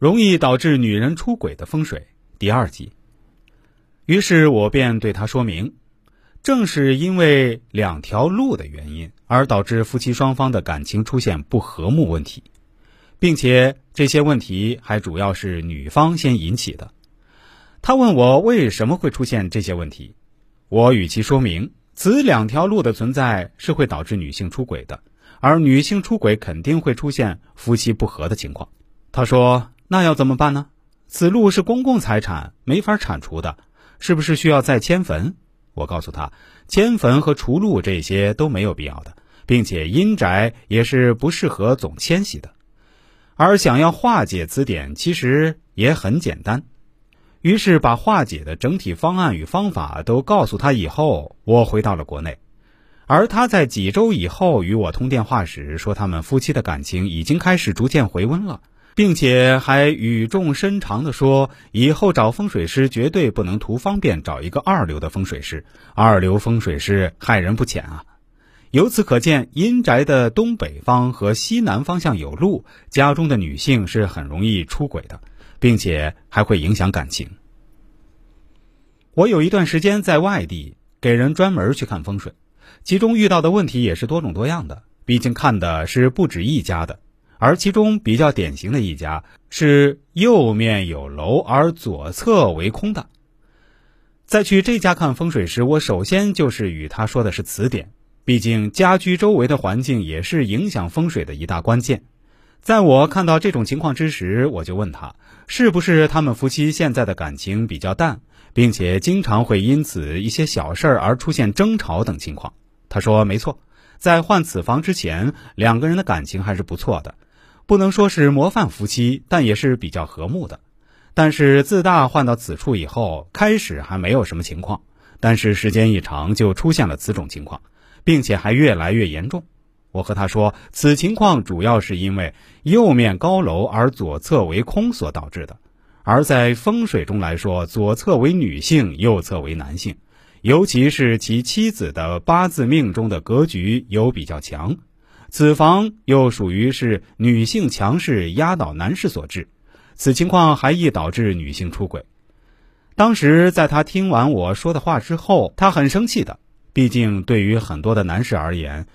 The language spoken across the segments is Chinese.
容易导致女人出轨的风水第二集。于是我便对他说明，正是因为两条路的原因，而导致夫妻双方的感情出现不和睦问题，并且这些问题还主要是女方先引起的。他问我为什么会出现这些问题，我与其说明，此两条路的存在是会导致女性出轨的，而女性出轨肯定会出现夫妻不和的情况。他说：“那要怎么办呢？此路是公共财产，没法铲除的，是不是需要再迁坟？”我告诉他，迁坟和除路这些都没有必要的，并且阴宅也是不适合总迁徙的。而想要化解此点，其实也很简单。于是把化解的整体方案与方法都告诉他以后，我回到了国内。而他在几周以后与我通电话时说，他们夫妻的感情已经开始逐渐回温了，并且还语重深长地说，以后找风水师绝对不能图方便找一个二流的风水师，二流风水师害人不浅啊。由此可见，阴宅的东北方和西南方向有路，家中的女性是很容易出轨的。并且还会影响感情。我有一段时间在外地给人专门去看风水，其中遇到的问题也是多种多样的。毕竟看的是不止一家的，而其中比较典型的一家是右面有楼而左侧为空的。在去这家看风水时，我首先就是与他说的是此点，毕竟家居周围的环境也是影响风水的一大关键。在我看到这种情况之时，我就问他，是不是他们夫妻现在的感情比较淡，并且经常会因此一些小事儿而出现争吵等情况？他说没错，在换此房之前，两个人的感情还是不错的，不能说是模范夫妻，但也是比较和睦的。但是自大换到此处以后，开始还没有什么情况，但是时间一长就出现了此种情况，并且还越来越严重。我和他说，此情况主要是因为右面高楼而左侧为空所导致的。而在风水中来说，左侧为女性，右侧为男性，尤其是其妻子的八字命中的格局有比较强，此房又属于是女性强势压倒男士所致，此情况还易导致女性出轨。当时在他听完我说的话之后，他很生气的，毕竟对于很多的男士而言。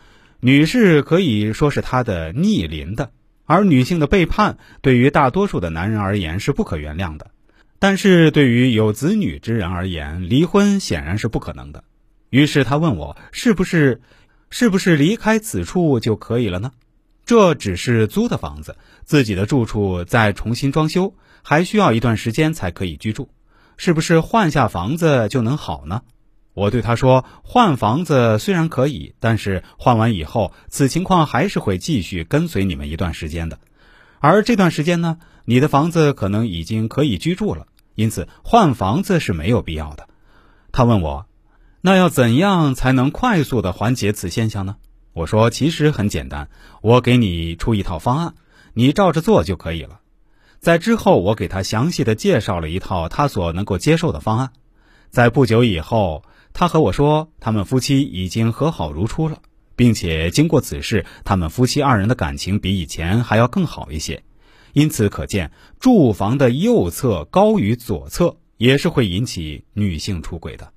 女士可以说是他的逆鳞的，而女性的背叛对于大多数的男人而言是不可原谅的，但是对于有子女之人而言，离婚显然是不可能的。于是他问我，是不是，是不是离开此处就可以了呢？这只是租的房子，自己的住处再重新装修，还需要一段时间才可以居住，是不是换下房子就能好呢？我对他说：“换房子虽然可以，但是换完以后，此情况还是会继续跟随你们一段时间的。而这段时间呢，你的房子可能已经可以居住了，因此换房子是没有必要的。”他问我：“那要怎样才能快速的缓解此现象呢？”我说：“其实很简单，我给你出一套方案，你照着做就可以了。”在之后，我给他详细的介绍了一套他所能够接受的方案。在不久以后。他和我说，他们夫妻已经和好如初了，并且经过此事，他们夫妻二人的感情比以前还要更好一些。因此可见，住房的右侧高于左侧，也是会引起女性出轨的。